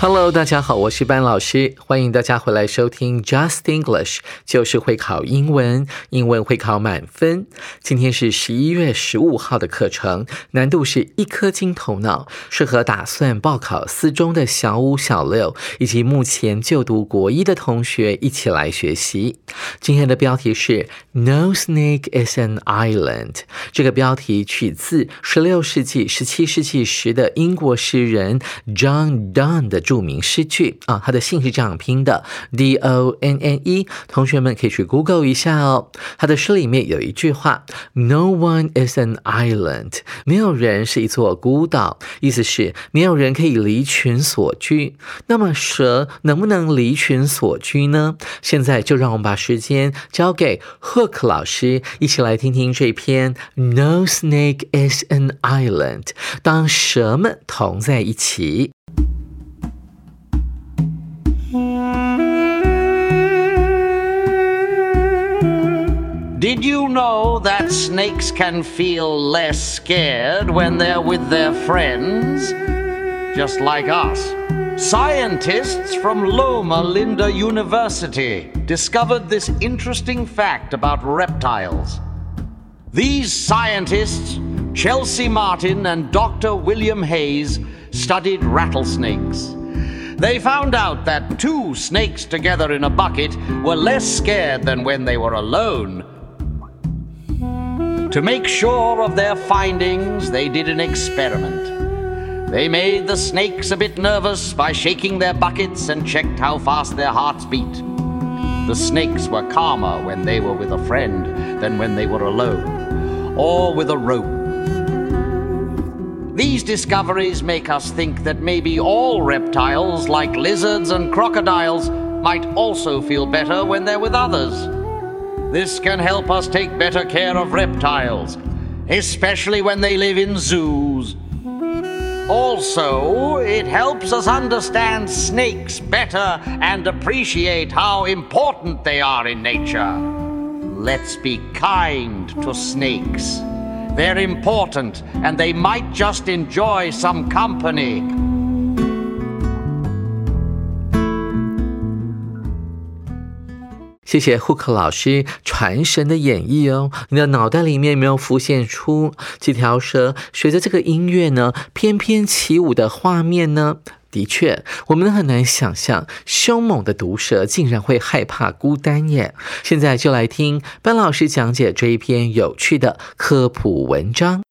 Hello，大家好，我是班老师，欢迎大家回来收听 Just English，就是会考英文，英文会考满分。今天是十一月十五号的课程，难度是一颗金头脑，适合打算报考四中的小五、小六以及目前就读国一的同学一起来学习。今天的标题是 No snake is an island，这个标题取自十六世纪、十七世纪时的英国诗人 John Donne 的。著名诗句啊，它的姓是这样拼的，D O N N E。同学们可以去 Google 一下哦。他的诗里面有一句话：No one is an island，没有人是一座孤岛，意思是没有人可以离群所居。那么蛇能不能离群所居呢？现在就让我们把时间交给 Hook 老师，一起来听听这篇 No snake is an island。当蛇们同在一起。Did you know that snakes can feel less scared when they're with their friends? Just like us. Scientists from Loma Linda University discovered this interesting fact about reptiles. These scientists, Chelsea Martin and Dr. William Hayes, studied rattlesnakes. They found out that two snakes together in a bucket were less scared than when they were alone. To make sure of their findings, they did an experiment. They made the snakes a bit nervous by shaking their buckets and checked how fast their hearts beat. The snakes were calmer when they were with a friend than when they were alone, or with a rope. These discoveries make us think that maybe all reptiles, like lizards and crocodiles, might also feel better when they're with others. This can help us take better care of reptiles, especially when they live in zoos. Also, it helps us understand snakes better and appreciate how important they are in nature. Let's be kind to snakes. They're important, and they might just enjoy some company. 谢谢胡克老师传神的演绎哦！你的脑袋里面有没有浮现出几条蛇随着这个音乐呢翩翩起舞的画面呢？的确，我们很难想象凶猛的毒蛇竟然会害怕孤单耶。现在就来听班老师讲解这一篇有趣的科普文章。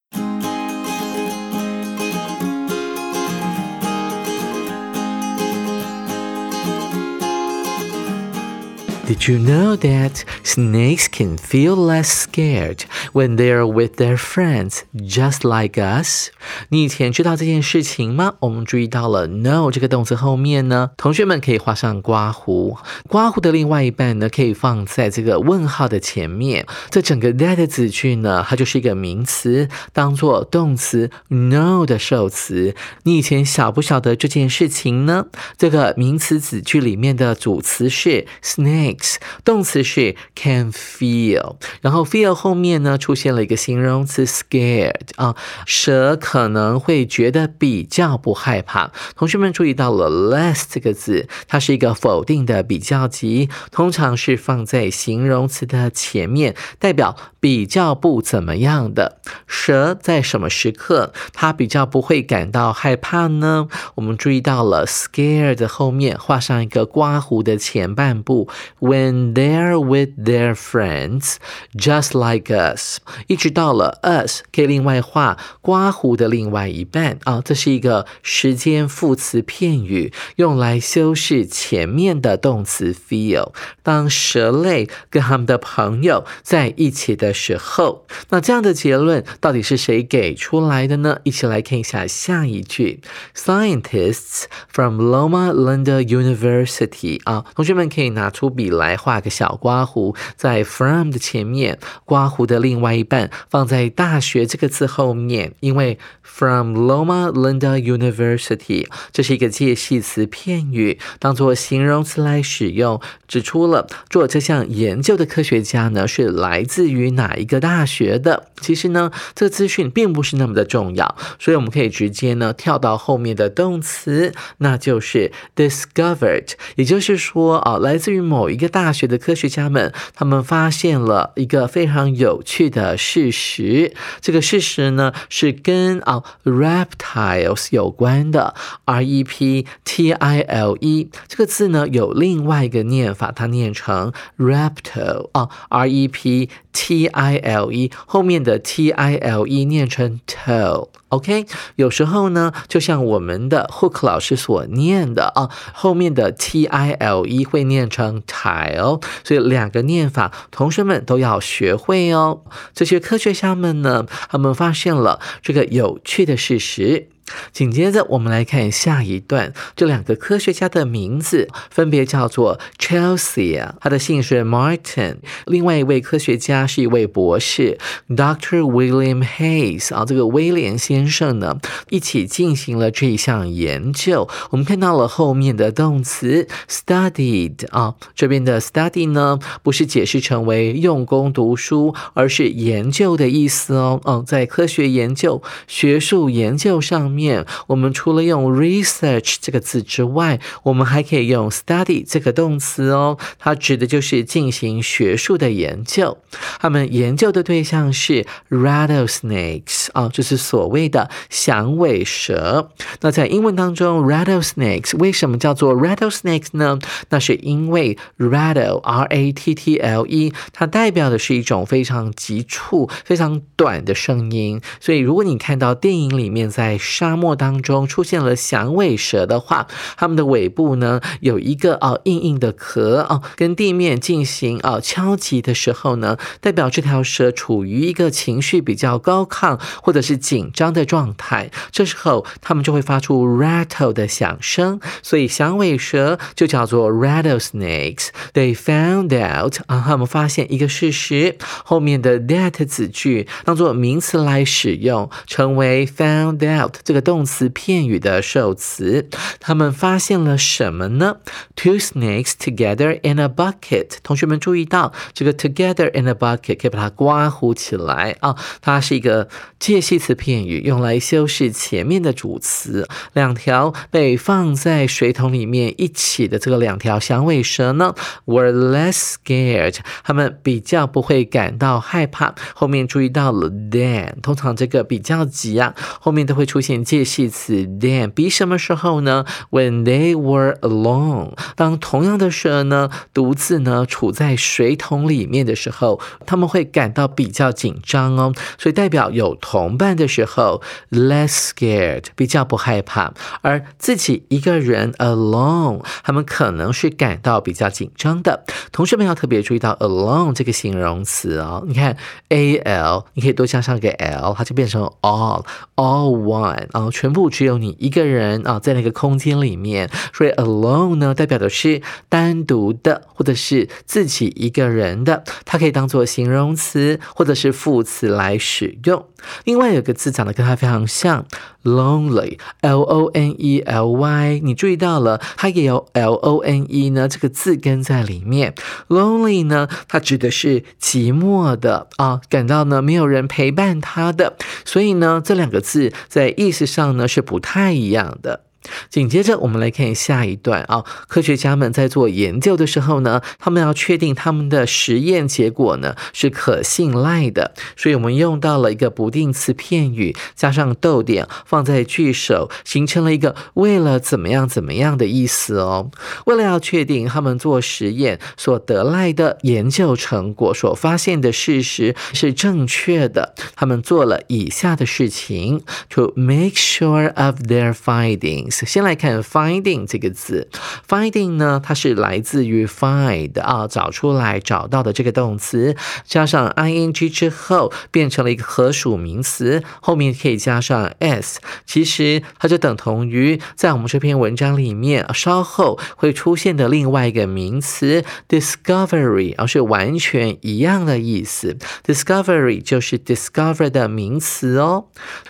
Did you know that snakes can feel less scared when they're with their friends, just like us？你以前知道这件事情吗？我们注意到了 “no” 这个动词后面呢，同学们可以画上刮胡。刮胡的另外一半呢，可以放在这个问号的前面。这整个 that 子句呢，它就是一个名词，当做动词 “no” 的受词。你以前晓不晓得这件事情呢？这个名词子句里面的主词是 snake。动词是 can feel，然后 feel 后面呢出现了一个形容词 scared 啊，蛇可能会觉得比较不害怕。同学们注意到了 less 这个字，它是一个否定的比较级，通常是放在形容词的前面，代表比较不怎么样的。蛇在什么时刻它比较不会感到害怕呢？我们注意到了 scared 后面画上一个刮胡的前半部。When they're with their friends, just like us，一直到了 us 可以另外画刮胡的另外一半啊，这是一个时间副词片语，用来修饰前面的动词 feel。当蛇类跟他们的朋友在一起的时候，那这样的结论到底是谁给出来的呢？一起来看一下下一句：Scientists from Loma Linda University 啊，同学们可以拿出笔来画个小刮胡，在 from 的前面，刮胡的另外一半放在大学这个字后面，因为 from Loma Linda University 这是一个介系词片语，当做形容词来使用，指出了做这项研究的科学家呢是来自于哪一个大学的。其实呢，这个资讯并不是那么的重要，所以我们可以直接呢跳到后面的动词，那就是 discovered，也就是说啊，来自于某一个大学的科学家们，他们发现了一个非常有趣的事实。这个事实呢是跟啊 reptiles 有关的，r e p t i l e 这个字呢有另外一个念法，它念成 reptile 啊，r e p t i l e 后面的 t i l e 念成 toe。OK，有时候呢，就像我们的 Hook 老师所念的啊，后面的 T I L E 会念成 tile，所以两个念法，同学们都要学会哦。这些科学家们呢，他们发现了这个有趣的事实。紧接着，我们来看下一段。这两个科学家的名字分别叫做 Chelsea，他的姓是 Martin。另外一位科学家是一位博士，Dr. William Hayes。啊，这个威廉先生呢，一起进行了这一项研究。我们看到了后面的动词 studied。啊，这边的 study 呢，不是解释成为用功读书，而是研究的意思哦。嗯，在科学研究、学术研究上。面，面我们除了用 research 这个字之外，我们还可以用 study 这个动词哦，它指的就是进行学术的研究。他们研究的对象是 rattlesnakes 啊，就是所谓的响尾蛇。那在英文当中，rattlesnakes 为什么叫做 rattlesnakes 呢？那是因为 rattle r a t t l e 它代表的是一种非常急促、非常短的声音。所以如果你看到电影里面在上沙漠当中出现了响尾蛇的话，它们的尾部呢有一个啊硬硬的壳啊，跟地面进行啊敲击的时候呢，代表这条蛇处于一个情绪比较高亢或者是紧张的状态。这时候它们就会发出 rattle 的响声，所以响尾蛇就叫做 rattlesnakes。They found out 啊，他们发现一个事实，后面的 that 子句当做名词来使用，成为 found out 这个。动词片语的受词，他们发现了什么呢？Two snakes together in a bucket。同学们注意到这个 together in a bucket 可以把它刮糊起来啊，它是一个介系词片语，用来修饰前面的主词。两条被放在水桶里面一起的这个两条响尾蛇呢，were less scared。他们比较不会感到害怕。后面注意到了 than，通常这个比较级啊，后面都会出现。介系词 then 比什么时候呢？When they were alone，当同样的蛇呢独自呢处在水桶里面的时候，他们会感到比较紧张哦。所以代表有同伴的时候，less scared，比较不害怕；而自己一个人 alone，他们可能是感到比较紧张的。同学们要特别注意到 alone 这个形容词哦。你看 a l，你可以多加上个 l，它就变成 all，all one。啊，全部只有你一个人啊，在那个空间里面，所以 alone 呢，代表的是单独的，或者是自己一个人的，它可以当做形容词或者是副词来使用。另外有个字长得跟它非常像，lonely，l o n e l y，你注意到了，它也有 l o n e 呢这个字根在里面。lonely 呢，它指的是寂寞的啊，感到呢没有人陪伴他的，所以呢，这两个字在意思上呢是不太一样的。紧接着，我们来看下一段啊。科学家们在做研究的时候呢，他们要确定他们的实验结果呢是可信赖的，所以我们用到了一个不定词片语，加上逗点，放在句首，形成了一个为了怎么样怎么样的意思哦。为了要确定他们做实验所得来的研究成果所发现的事实是正确的，他们做了以下的事情：to make sure of their findings。先来看 finding 这个字，finding 呢，它是来自于 find 啊，找出来、找到的这个动词，加上 ing 之后变成了一个可数名词，后面可以加上 s，其实它就等同于在我们这篇文章里面稍后会出现的另外一个名词 discovery，而是完全一样的意思，discovery 就是 discover 的名词哦。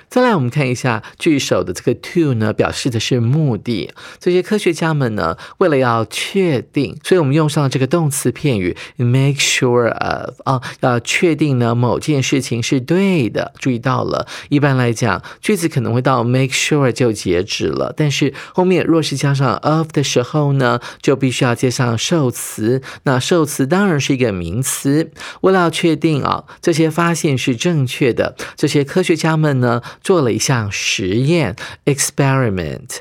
再来，我们看一下句首的这个 to 呢，表示的是目的。这些科学家们呢，为了要确定，所以我们用上了这个动词片语 make sure of 啊，要确定呢某件事情是对的。注意到了，一般来讲，句子可能会到 make sure 就截止了，但是后面若是加上 of 的时候呢，就必须要接上受词。那受词当然是一个名词。为了要确定啊，这些发现是正确的，这些科学家们呢。做了一项实验 experiment.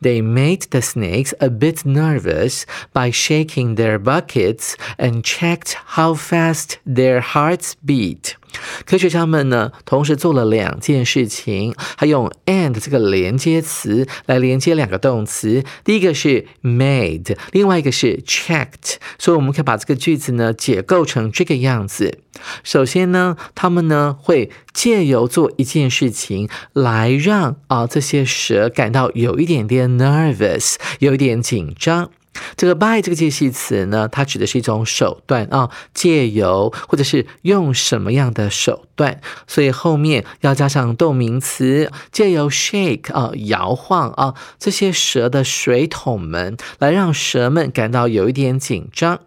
They made the snakes a bit nervous by shaking their buckets and checked how fast their hearts beat. 科学家们呢，同时做了两件事情，还用 and 这个连接词来连接两个动词。第一个是 made，另外一个是 checked，所以我们可以把这个句子呢解构成这个样子。首先呢，他们呢会借由做一件事情来让啊这些蛇感到有一点点 nervous，有一点紧张。这个 by 这个介系词呢，它指的是一种手段啊，借由或者是用什么样的手段，所以后面要加上动名词，借由 shake 啊，摇晃啊，这些蛇的水桶们，来让蛇们感到有一点紧张。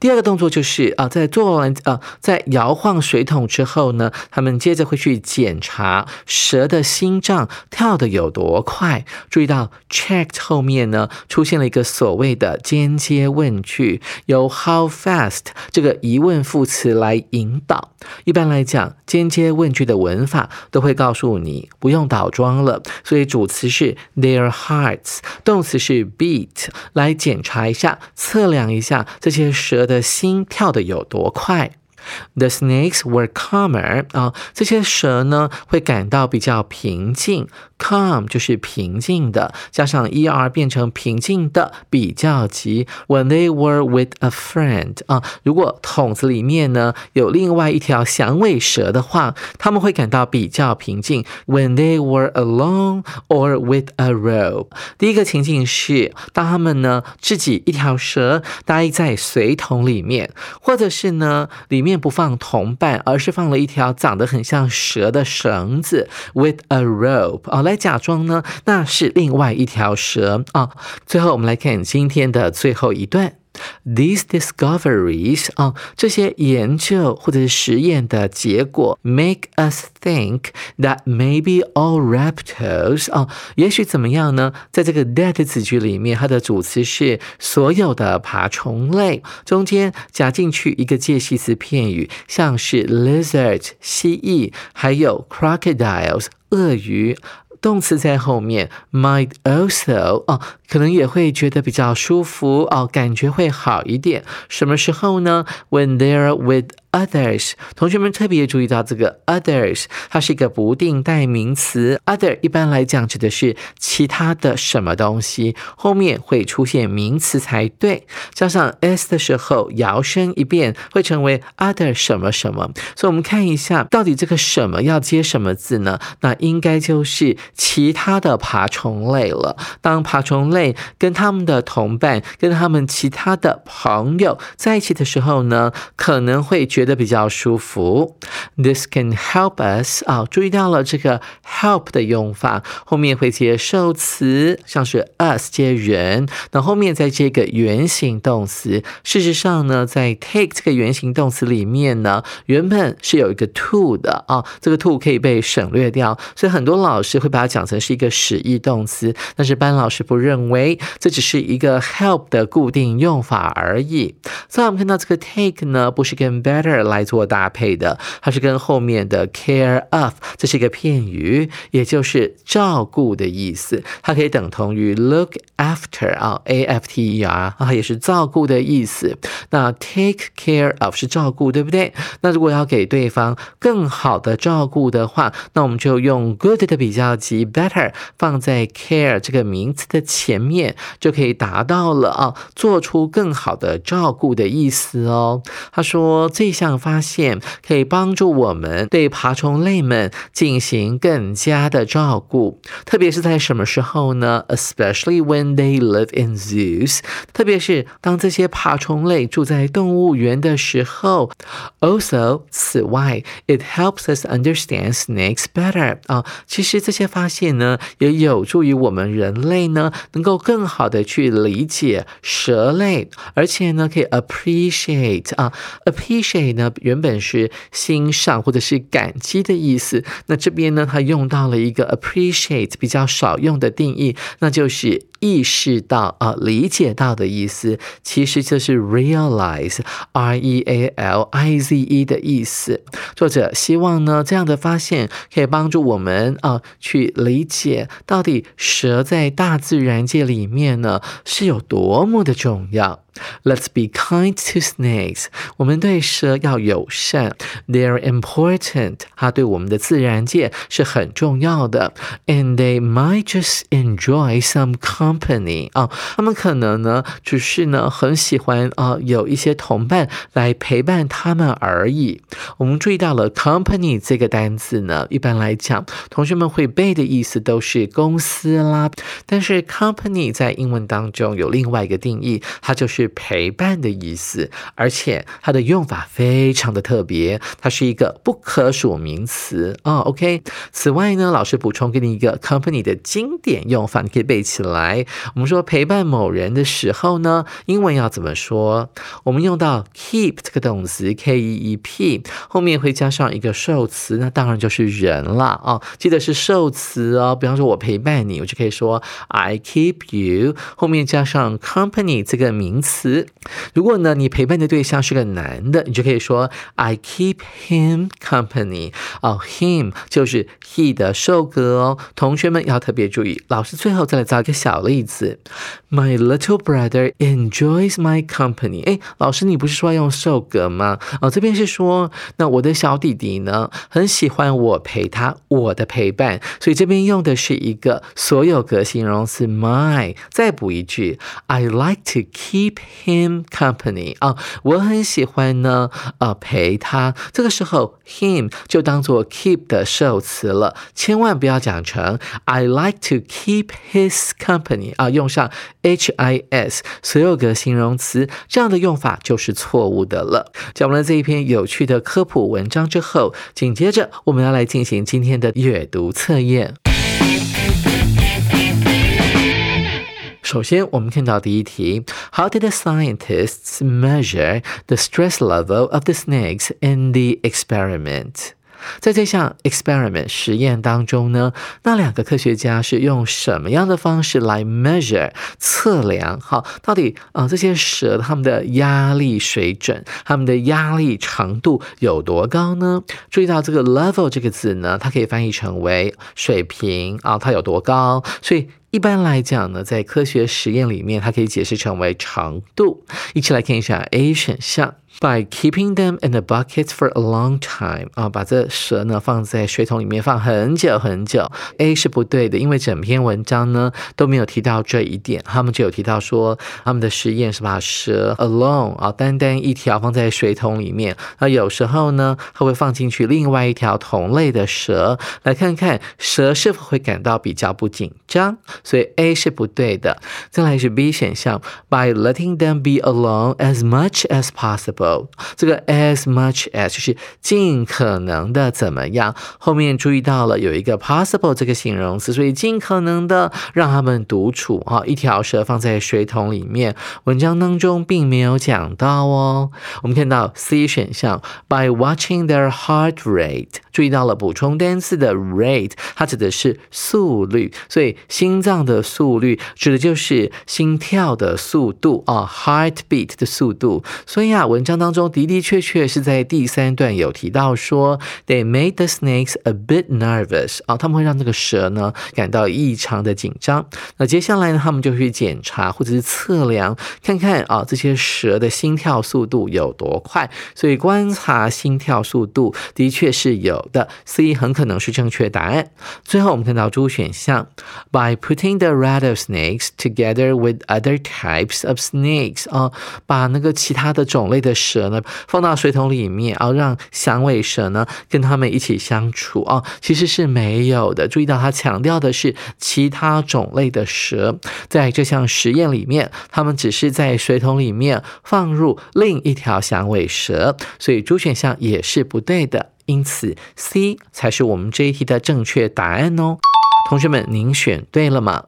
第二个动作就是啊，在做完啊，在摇晃水桶之后呢，他们接着会去检查蛇的心脏跳的有多快。注意到 checked 后面呢出现了一个所谓的间接问句，由 how fast 这个疑问副词来引导。一般来讲，间接问句的文法都会告诉你不用倒装了，所以主词是 their hearts，动词是 beat，来检查一下、测量一下这些。蛇的心跳得有多快？？The snakes were calmer 啊，这些蛇呢会感到比较平静。Calm 就是平静的，加上 er 变成平静的比较级。When they were with a friend 啊，如果桶子里面呢有另外一条响尾蛇的话，他们会感到比较平静。When they were alone or with a rope，第一个情境是当他们呢自己一条蛇待在水桶里面，或者是呢里面。面不放同伴，而是放了一条长得很像蛇的绳子，with a rope 啊，来假装呢那是另外一条蛇啊。最后我们来看今天的最后一段。These discoveries 啊，这些研究或者是实验的结果，make us think that maybe all reptiles 啊，也许怎么样呢？在这个 that 子句里面，它的主词是所有的爬虫类，中间加进去一个介系词片语，像是 lizard 蜥蜴，还有 crocodiles 鳄鱼。动词在后面，might also 哦，可能也会觉得比较舒服哦，感觉会好一点。什么时候呢？When they're with Others，同学们特别注意到这个 others，它是一个不定代名词。Other 一般来讲指的是其他的什么东西，后面会出现名词才对。加上 s 的时候，摇身一变会成为 other 什么什么。所以，我们看一下到底这个什么要接什么字呢？那应该就是其他的爬虫类了。当爬虫类类跟他们的同伴、跟他们其他的朋友在一起的时候呢，可能会觉得比较舒服。This can help us 啊，注意到了这个 help 的用法，后面会接受词，像是 us 接人，那后面再接个原形动词。事实上呢，在 take 这个原形动词里面呢，原本是有一个 to 的啊，这个 to 可以被省略掉，所以很多老师会把它讲成是一个使役动词，但是班老师不认为为这只是一个 help 的固定用法而已。所以我们看到这个 take 呢，不是跟 better 来做搭配的，它是跟后面的 care of，这是一个片语，也就是照顾的意思，它可以等同于 look after 啊，a f t e r 啊，也是照顾的意思。那 take care of 是照顾，对不对？那如果要给对方更好的照顾的话，那我们就用 good 的比较级 better 放在 care 这个名词的前面，就可以达到了啊，做出更好的照顾的意思哦。他说这项发现可以帮助我们对爬虫类们进行更加的照顾，特别是在什么时候呢？Especially when they live in zoos，特别是当这些爬虫类住在动物园的时候。Also，此外，it helps us understand snakes better 啊。其实这些发现呢，也有助于我们人类呢，能够够更好的去理解蛇类，而且呢，可以 appreciate 啊，appreciate 呢原本是欣赏或者是感激的意思，那这边呢，它用到了一个 appreciate 比较少用的定义，那就是意识到啊，理解到的意思，其实就是 realize，r e a l i z e 的意思。作者希望呢，这样的发现可以帮助我们啊，去理解到底蛇在大自然界里面呢是有多么的重要。Let's be kind to snakes。我们对蛇要友善。They're important。它对我们的自然界是很重要的。And they might just enjoy some company。啊，他们可能呢，只是呢，很喜欢啊，有一些同伴来陪伴他们而已。我们注意到了 company 这个单词呢，一般来讲，同学们会背的意思都是公司啦。但是 company 在英文当中有另外一个定义，它就是。陪伴的意思，而且它的用法非常的特别，它是一个不可数名词啊。OK，此外呢，老师补充给你一个 company 的经典用法，你可以背起来。我们说陪伴某人的时候呢，英文要怎么说？我们用到 keep 这个动词，k e e p 后面会加上一个受词，那当然就是人了啊。记得是受词哦。比方说我陪伴你，我就可以说 I keep you，后面加上 company 这个名词。词，如果呢，你陪伴的对象是个男的，你就可以说 I keep him company。哦，him 就是 he 的受格哦。同学们要特别注意，老师最后再来造一个小例子。My little brother enjoys my company。哎，老师，你不是说要用受格吗？哦，这边是说，那我的小弟弟呢，很喜欢我陪他，我的陪伴，所以这边用的是一个所有格形容词 my。再补一句，I like to keep。Him company 啊，我很喜欢呢，呃，陪他。这个时候，him 就当做 keep 的受词了，千万不要讲成 I like to keep his company 啊，用上 his 所有的形容词，这样的用法就是错误的了。讲完了这一篇有趣的科普文章之后，紧接着我们要来进行今天的阅读测验。首先，我们看到第一题：How did the scientists measure the stress level of the snakes in the experiment？ 在这项 experiment 实验当中呢，那两个科学家是用什么样的方式来 measure 测量？好，到底啊这些蛇它们的压力水准，它们的压力长度有多高呢？注意到这个 level 这个字呢，它可以翻译成为水平啊，它有多高？所以。一般来讲呢，在科学实验里面，它可以解释成为长度。一起来看一下 A 选项 by keeping them in the bucket for a long time 啊，把这蛇呢放在水桶里面放很久很久。A 是不对的，因为整篇文章呢都没有提到这一点。他们就有提到说，他们的实验是把蛇 alone 啊，单单一条放在水桶里面。那有时候呢，它会放进去另外一条同类的蛇，来看看蛇是否会感到比较不紧张。所以 A 是不对的。再来是 B 选项，by letting them be alone as much as possible。这个 as much as 就是尽可能的怎么样？后面注意到了有一个 possible 这个形容词，所以尽可能的让他们独处啊，一条蛇放在水桶里面。文章当中并没有讲到哦。我们看到 C 选项，by watching their heart rate，注意到了补充单词的 rate，它指的是速率，所以心脏的速率指的就是心跳的速度啊，heartbeat 的速度。所以啊，文章当中的的确确是在第三段有提到说，they made the snakes a bit nervous 啊，他们会让这个蛇呢感到异常的紧张。那接下来呢，他们就去检查或者是测量，看看啊这些蛇的心跳速度有多快。所以观察心跳速度的确是有的，C 很可能是正确答案。最后我们看到 D 选项，by putting the rattlesnakes together with other types of snakes 啊，把那个其他的种类的蛇呢放到水桶里面，然后让响尾蛇呢跟他们一起相处啊，其实是没有的。注意到他强调的是其他种类的蛇，在这项实验里面，他们只是在水桶里面放入另一条响尾蛇，所以 D 选项也是不对的。因此 C 才是我们这一题的正确答案哦。同学们，您选对了吗？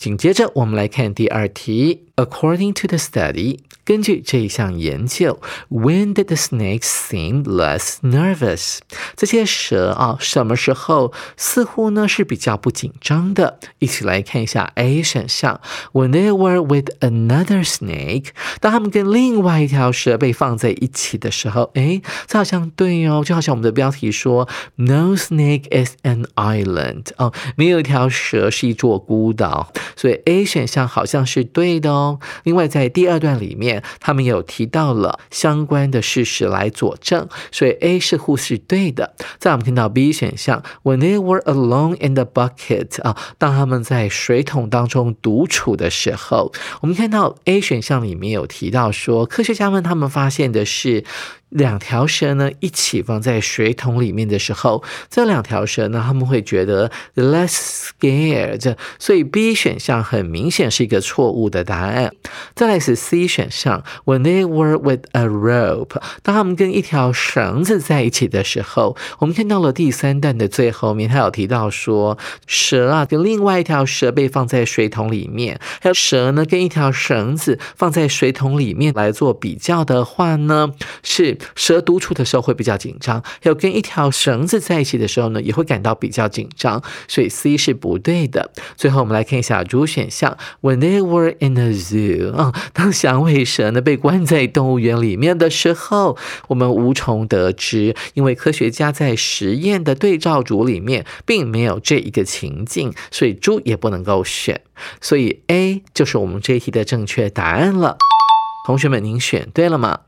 紧接着，我们来看第二题。According to the study，根据这一项研究，When did the snakes seem less nervous？这些蛇啊，什么时候似乎呢是比较不紧张的？一起来看一下 A 选项，When they were with another snake，当他们跟另外一条蛇被放在一起的时候，诶，这好像对哦，就好像我们的标题说，No snake is an island，哦，没有一条蛇是一座孤岛，所以 A 选项好像是对的哦。另外，在第二段里面，他们有提到了相关的事实来佐证，所以 A 是护是对的。在我们听到 B 选项，When they were alone in the bucket 啊，当他们在水桶当中独处的时候，我们看到 A 选项里面有提到说，科学家们他们发现的是。两条蛇呢一起放在水桶里面的时候，这两条蛇呢他们会觉得 less scared，所以 B 选项很明显是一个错误的答案。再来是 C 选项，When they were with a rope，当他们跟一条绳子在一起的时候，我们看到了第三段的最后面，他有提到说蛇啊跟另外一条蛇被放在水桶里面，还有蛇呢跟一条绳子放在水桶里面来做比较的话呢是。蛇独处的时候会比较紧张，还有跟一条绳子在一起的时候呢，也会感到比较紧张，所以 C 是不对的。最后我们来看一下主选项，When they were in a zoo 啊，当响尾蛇呢被关在动物园里面的时候，我们无从得知，因为科学家在实验的对照组里面并没有这一个情境，所以猪也不能够选，所以 A 就是我们这一题的正确答案了。同学们，您选对了吗？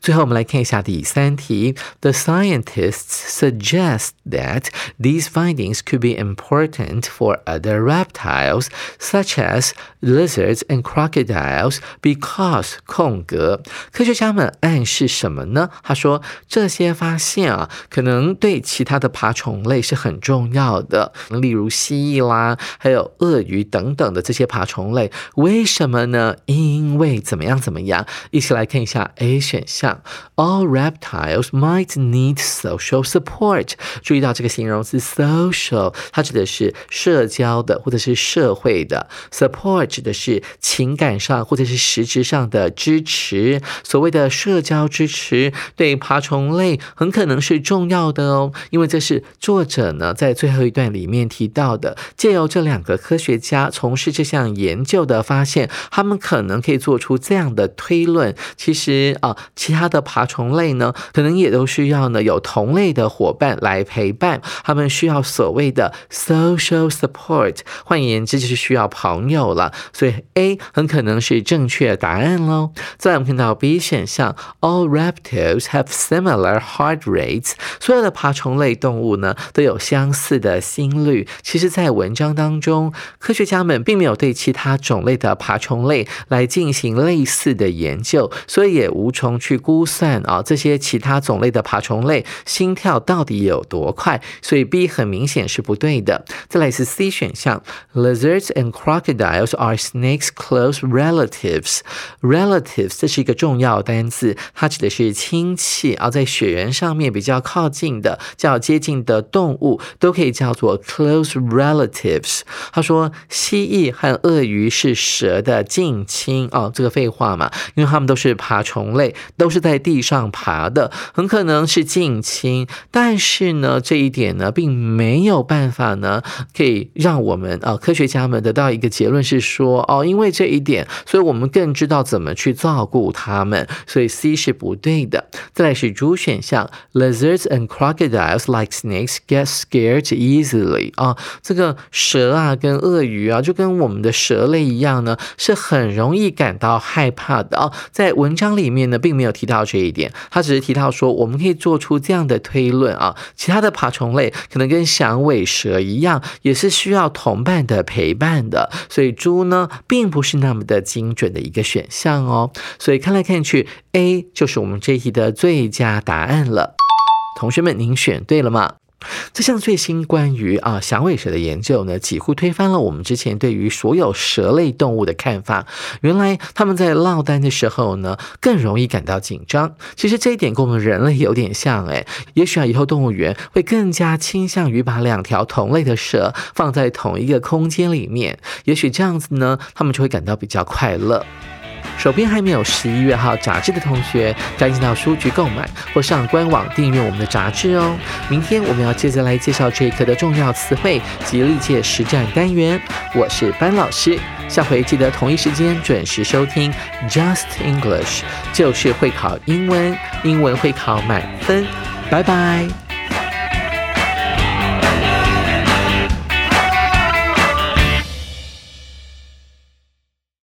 最后，我们来看一下第三题。The scientists suggest that these findings could be important for other reptiles, such as lizards and crocodiles, because 空格。科学家们暗示什么呢？他说这些发现啊，可能对其他的爬虫类是很重要的，例如蜥蜴啦，还有鳄鱼等等的这些爬虫类。为什么呢？因为怎么样怎么样？一起来看一下 A 选。项 all reptiles might need social support。注意到这个形容词 social，它指的是社交的或者是社会的；support 指的是情感上或者是实质上的支持。所谓的社交支持对爬虫类很可能是重要的哦，因为这是作者呢在最后一段里面提到的。借由这两个科学家从事这项研究的发现，他们可能可以做出这样的推论。其实啊。其他的爬虫类呢，可能也都需要呢有同类的伙伴来陪伴，他们需要所谓的 social support，换言之就是需要朋友了。所以 A 很可能是正确答案喽。再来我们看到 B 选项，All reptiles have similar heart rates，所有的爬虫类动物呢都有相似的心率。其实，在文章当中，科学家们并没有对其他种类的爬虫类来进行类似的研究，所以也无从去估算啊这些其他种类的爬虫类心跳到底有多快。所以 B 很明显是不对的。再来是 C 选项，Lizards and crocodiles are snakes' close relatives. Relatives 这是一个重要单词，它指的是亲戚啊，在血缘上面比较靠近的、较接近的动物都可以叫做 close relatives。他说，蜥蜴和鳄鱼是蛇的近亲哦，这个废话嘛，因为它们都是爬虫类，都是在地上爬的，很可能是近亲。但是呢，这一点呢，并没有办法呢，可以让我们啊，科学家们得到一个结论是说，哦，因为这一点，所以我们更知道怎么去照顾它们。所以 C 是不对的。再来是 D 选项，Lizards and crocodiles like snakes get scared easily 啊，这个蛇啊跟鳄鱼啊，就跟我们的蛇类一样呢，是很容易感到害怕的啊。在文章里面呢，并并没有提到这一点，他只是提到说，我们可以做出这样的推论啊，其他的爬虫类可能跟响尾蛇一样，也是需要同伴的陪伴的。所以猪呢，并不是那么的精准的一个选项哦。所以看来看去，A 就是我们这一题的最佳答案了。同学们，您选对了吗？这项最新关于啊响尾蛇的研究呢，几乎推翻了我们之前对于所有蛇类动物的看法。原来他们在落单的时候呢，更容易感到紧张。其实这一点跟我们人类有点像诶，也许啊以后动物园会更加倾向于把两条同类的蛇放在同一个空间里面，也许这样子呢，他们就会感到比较快乐。手边还没有十一月号杂志的同学，赶紧到书局购买或上官网订阅我们的杂志哦。明天我们要接着来介绍这一课的重要词汇及历届实战单元。我是班老师，下回记得同一时间准时收听 Just English，就是会考英文，英文会考满分。拜拜。